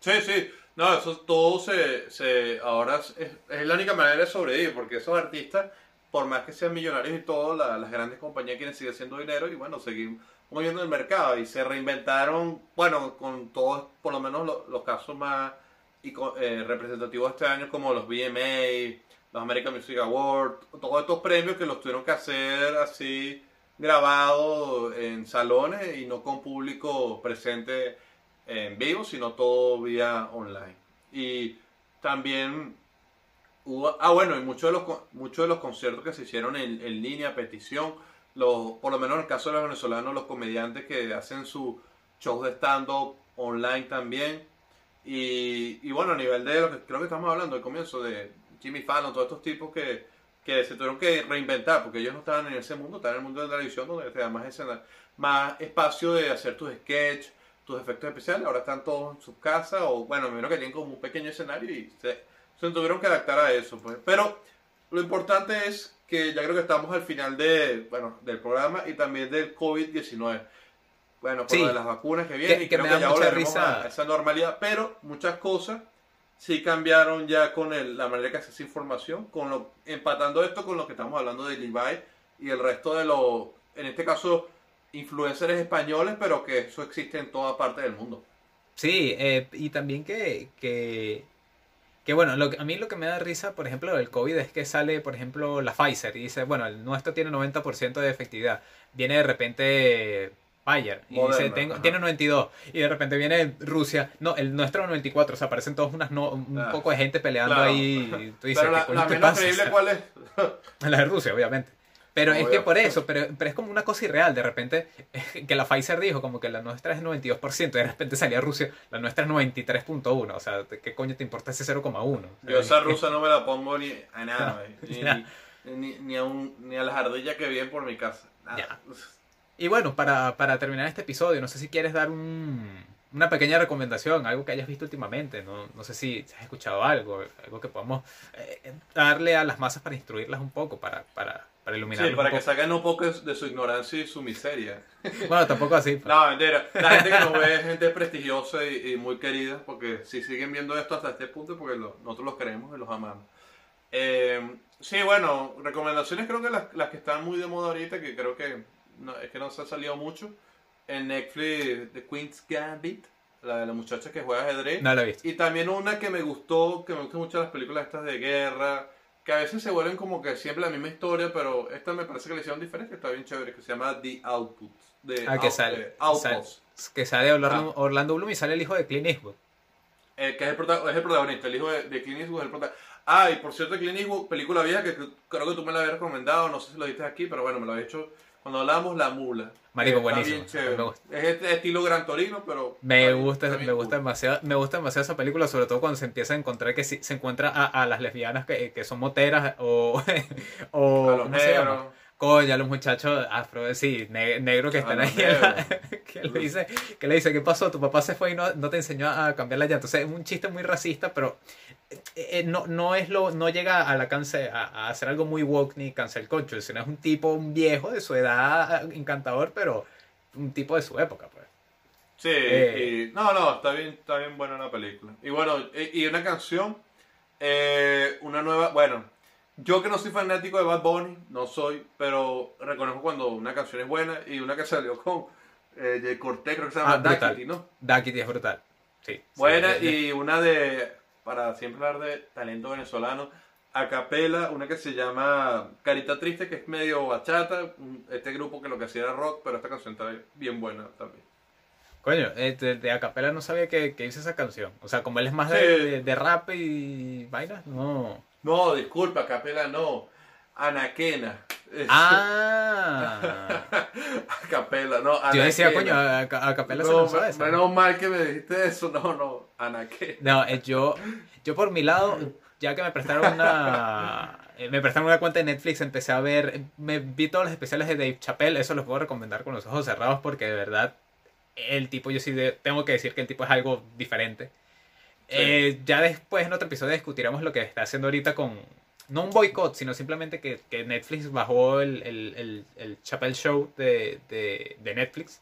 S1: Sí, sí. No, eso todo se, se ahora es, es la única manera de sobrevivir, porque esos artistas, por más que sean millonarios y todo, la- las grandes compañías quieren seguir haciendo dinero y bueno, seguir moviendo el mercado y se reinventaron, bueno, con todos, por lo menos lo- los casos más eh, representativos este año, como los VMA, los American Music Awards, todos estos premios que los tuvieron que hacer así grabados en salones y no con público presente en vivo, sino todo vía online. Y también hubo, ah bueno, y muchos de los, muchos de los conciertos que se hicieron en, en línea, petición, los, por lo menos en el caso de los venezolanos, los comediantes que hacen su show de stand-up online también. Y, y bueno, a nivel de lo que creo que estamos hablando al comienzo, de Jimmy Fallon, todos estos tipos que, que se tuvieron que reinventar, porque ellos no estaban en ese mundo, estaban en el mundo de la televisión donde te da más, escena, más espacio de hacer tus sketches, tus efectos especiales, ahora están todos en sus casas, o bueno, menos que tienen como un pequeño escenario y se, se tuvieron que adaptar a eso. Pues. Pero lo importante es que ya creo que estamos al final de, bueno, del programa y también del COVID-19. Bueno, por
S2: Sí.
S1: lo de las vacunas que vienen
S2: Que-
S1: y
S2: que
S1: creo
S2: me
S1: que,
S2: da
S1: ya
S2: mucha risa.
S1: a esa normalidad, pero muchas cosas sí cambiaron ya con el- la manera que se hace información, con lo, empatando esto con lo que estamos hablando de Levi y el resto de los, en este caso, influencers españoles, pero que eso existe en toda parte del mundo.
S2: Sí, eh, y también que, que, que bueno, lo que- a mí lo que me da risa, por ejemplo, del COVID es que sale, por ejemplo, la Pfizer y dice, bueno, el nuestro tiene 90% de efectividad. Viene de repente Bayer y
S1: Moderna,
S2: dice, tengo, tiene 92. Y de repente viene Rusia, no, el nuestro 94. O sea, aparecen todos unas no, un
S1: Ah,
S2: poco de gente peleando
S1: claro.
S2: ahí. y [laughs] tú dices,
S1: Pero
S2: ¿qué
S1: la, la menos
S2: pasa?
S1: creíble, ¿cuál es? [laughs]
S2: la de Rusia, obviamente. Pero es que por eso, pero, pero es como una cosa irreal. De repente, [laughs] que la Pfizer dijo como que la nuestra es 92%, y de repente salía Rusia, la nuestra es 93.1%. O sea, ¿qué coño te importa ese 0,1?
S1: Yo esa rusa no me la pongo ni a nada, güey. ni, ni, ni, ni a un, ni a las ardillas que viven por mi casa. Nada.
S2: Ya. Y bueno, para, para terminar este episodio, no sé si quieres dar un, una pequeña recomendación, algo que hayas visto últimamente. No, no sé si has escuchado algo, algo que podamos eh, darle a las masas para instruirlas un poco, para, para, para iluminarlas
S1: Sí, para que saquen un poco de su ignorancia y su miseria. [laughs]
S2: Bueno, tampoco así. pues.
S1: No, mentira. La gente que nos ve es gente prestigiosa y, y muy querida, porque si siguen viendo esto hasta este punto, porque lo- nosotros los queremos y los amamos. Eh, sí, bueno, recomendaciones creo que las, las que están muy de moda ahorita, que creo que no, es que no se ha salido mucho. En Netflix, The Queen's Gambit, la de la muchacha que juega ajedrez.
S2: No lo he visto.
S1: Y también una que me gustó, que me gustan mucho las películas estas de guerra, que a veces se vuelven como que siempre la misma historia, pero esta me parece que le hicieron diferente, está bien chévere, que se llama The Output. De
S2: Ah, que sale. sale- que sale Orlando,
S1: Ah.
S2: Orlando Bloom y sale el hijo de Clint Eastwood.
S1: Eh, que es el, es el protagonista, el hijo de, de Clint Eastwood es el protagonista. Ah, y por cierto, Clint Eastwood, película vieja que cre- creo que tú me la habías recomendado, no sé si lo diste aquí, pero bueno, me lo has hecho cuando hablábamos La Mula.
S2: Marico,
S1: Está
S2: buenísimo.
S1: bien chévere.
S2: Me gusta.
S1: Es este estilo Gran Torino, pero...
S2: Me gusta, me gusta
S1: cool.
S2: demasiado, me gusta demasiado esa película, sobre todo cuando se empieza a encontrar que si- se encuentra a, a las lesbianas que, que son moteras o, [laughs] o
S1: A los
S2: ¿cómo se llama? Coño, a los muchachos afro, sí, ne- negros que están
S1: los
S2: ahí. en la-
S1: negros. [laughs]
S2: que le dice, que le dice, ¿qué pasó? Tu papá se fue y no, no te enseñó a cambiar la llanta. Entonces es un chiste muy racista, pero eh, eh, no, no es lo, no llega a la cance, a, a hacer algo muy woke ni cancel culture, sino es un tipo, un viejo de su edad encantador, pero un tipo de su época, pues.
S1: Sí,
S2: Eh.
S1: y- no, no, está bien, está bien buena la película. Y bueno, y, y una canción, eh, una nueva, bueno, yo que no soy fanático de Bad Bunny, no soy, pero reconozco cuando una canción es buena y una que [laughs] salió con eh, Jay Cortés, creo que se llama
S2: Ah.
S1: Daquiti, ¿no?
S2: Duckity es brutal. Sí.
S1: Buena
S2: sí,
S1: y una de, para siempre hablar de talento venezolano, a capela, una que se llama Carita Triste, que es medio bachata, este grupo que lo que hacía era rock, pero esta canción está bien buena también.
S2: Coño, eh, de, de Acapella no sabía que, que hice esa canción. O sea, como él es más de, de- de rap y vainas, no.
S1: No, disculpa, Capela no. Anaquena. [laughs]
S2: Ah.
S1: Capela, no.
S2: Yo decía,
S1: Anaquena.
S2: coño, a, a Acapella se
S1: No,
S2: lanzó
S1: me-
S2: esa.
S1: menos mal que me dijiste eso. No, no. Anaquena.
S2: No, eh, yo, yo por mi lado, ya que me prestaron una, [laughs] eh, me prestaron una cuenta de Netflix, empecé a ver, me vi todos los especiales de Dave Chappelle, eso los puedo recomendar con los ojos cerrados porque de verdad el tipo, yo sí de- tengo que decir que el tipo es algo diferente. Eh, ya después en otro episodio discutiremos lo que está haciendo ahorita con, no un boicot, sino simplemente que, que Netflix bajó el, el, el, Show de, de, Netflix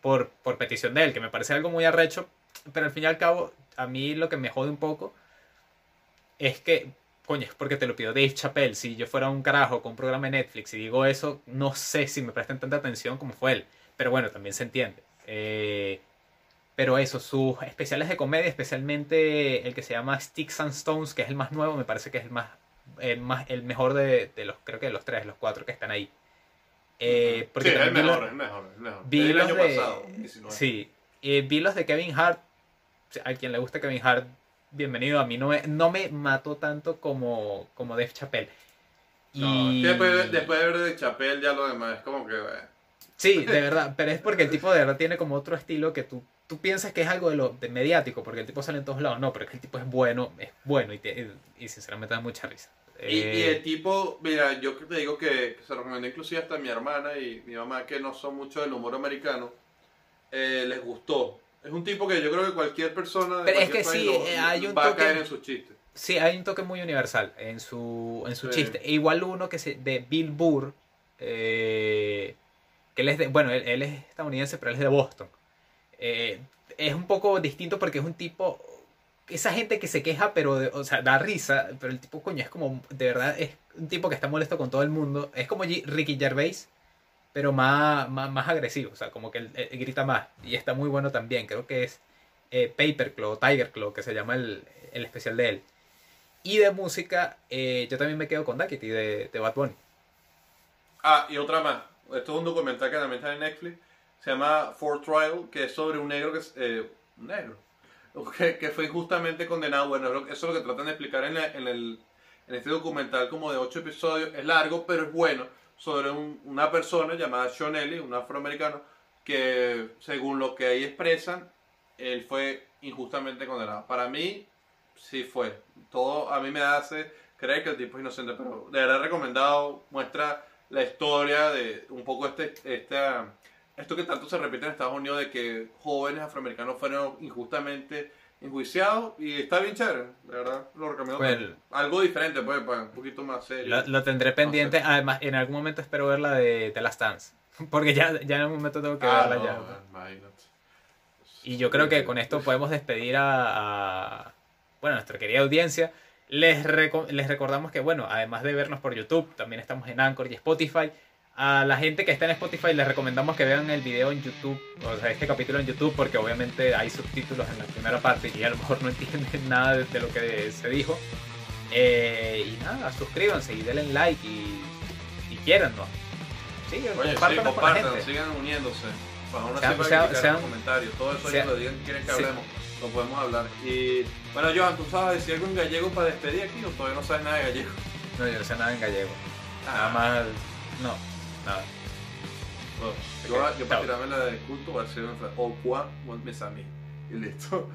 S2: por, por petición de él, que me parece algo muy arrecho, pero al fin y al cabo, a mí lo que me jode un poco es que, coño, es porque te lo pidió Dave Chappelle. Si yo fuera un carajo con un programa de Netflix y digo eso, no sé si me presten tanta atención como fue él. Pero bueno, también se entiende. Eh, pero eso, sus especiales de comedia, especialmente el que se llama Sticks and Stones, que es el más nuevo, me parece que es el más, el más, el mejor de, de los, creo que de los tres, los cuatro que están ahí. Eh, porque
S1: sí, es el mejor,
S2: los-
S1: es el mejor, es el mejor.
S2: vi
S1: el año
S2: de-
S1: pasado, 19.
S2: Sí, eh, vi los de Kevin Hart. A quien le gusta Kevin Hart, bienvenido. A mí no me, no me mató tanto como, como Dave Chappelle.
S1: No,
S2: Y...
S1: que después, después de ver de Chapel ya lo demás es como que...
S2: Sí, de [laughs] verdad, pero es porque el tipo de verdad tiene como otro estilo que tú, tú piensas que es algo de lo de mediático, porque el tipo sale en todos lados. No, pero es que el tipo es bueno, es bueno y, te- y sinceramente da mucha risa.
S1: Y,
S2: Eh,
S1: y el tipo, mira, yo que te digo que, que se lo recomendé inclusive hasta a mi hermana y mi mamá que no son mucho del humor americano, eh, les gustó. Es un tipo que yo creo que cualquier persona de
S2: Pero es
S1: cualquier
S2: que
S1: país
S2: sí,
S1: lo-
S2: eh, hay un
S1: va a
S2: toque-
S1: caer en sus chistes.
S2: Sí, hay un toque muy universal en su, en su
S1: Sí.
S2: chiste. E igual uno que se, de Bill Burr, eh, que él es de, bueno, él, él es estadounidense, pero él es de Boston. Eh, es un poco distinto porque es un tipo, esa gente que se queja, pero, o sea, da risa, pero el tipo, coño, es como, de verdad, es un tipo que está molesto con todo el mundo. Es como Ricky Gervais, pero más, más, más agresivo, o sea, como que él, él grita más. Y está muy bueno también, creo que es eh, Paper Claw, Tiger Claw, que se llama el, el especial de él. Y de música, eh, yo también me quedo con Duckity de, de Bad Bunny.
S1: Ah, y otra más. Esto es un documental que también está en Netflix. Se llama For Trial, que es sobre un negro que eh, negro. [laughs] Que, que fue injustamente condenado. Bueno, eso es lo que tratan de explicar en, la- en el, en este documental, como de ocho episodios. Es largo, pero es bueno. Sobre un- una persona llamada Sean Ellis, un afroamericano, que según lo que ahí expresan, él fue injustamente condenado. Para mí, sí fue. Todo a mí me hace creer que el tipo es inocente, pero de verdad recomendado, muestra la historia de un poco este, esta, esto que tanto se repite en Estados Unidos de que jóvenes afroamericanos fueron injustamente enjuiciados y está bien chévere, de verdad lo recomiendo.
S2: Pues.
S1: Algo diferente, pues, para un poquito más serio.
S2: Lo, lo tendré pendiente. Además, en algún momento espero ver la de The Last Dance. [laughs] Porque ya, ya en algún momento tengo que
S1: Ah,
S2: verla
S1: no,
S2: ya.
S1: imagínate.
S2: Y yo creo que con esto podemos despedir a, a, bueno, a nuestra querida audiencia. Les, reco- les recordamos que, bueno, además de vernos por YouTube, también estamos en Anchor y Spotify. A la gente que está en Spotify les recomendamos que vean el video en YouTube, o sea, este capítulo en YouTube, porque obviamente hay subtítulos en la primera parte y a lo mejor no [laughs] entienden nada de, lo que se dijo. Eh, y nada, suscríbanse y denle like y, y quiérannos. Sí,
S1: Oye, sí, compartan, sigan uniéndose. Para uno
S2: Sean-
S1: siempre
S2: sean-
S1: comentarios. Todo eso ellos lo digan, quieren que
S2: sí.
S1: hablemos. Lo podemos hablar. Y bueno, Johan, ¿tú sabes decir algo en gallego para despedir aquí o todavía no sabes nada de gallego?
S2: No, yo no sé nada en gallego. Nada
S1: Ah.
S2: más. No, nada.
S1: Bueno, yo, yo para tirarme la de culto voy a hacer una frase. O cuá, mes a mí. Y listo.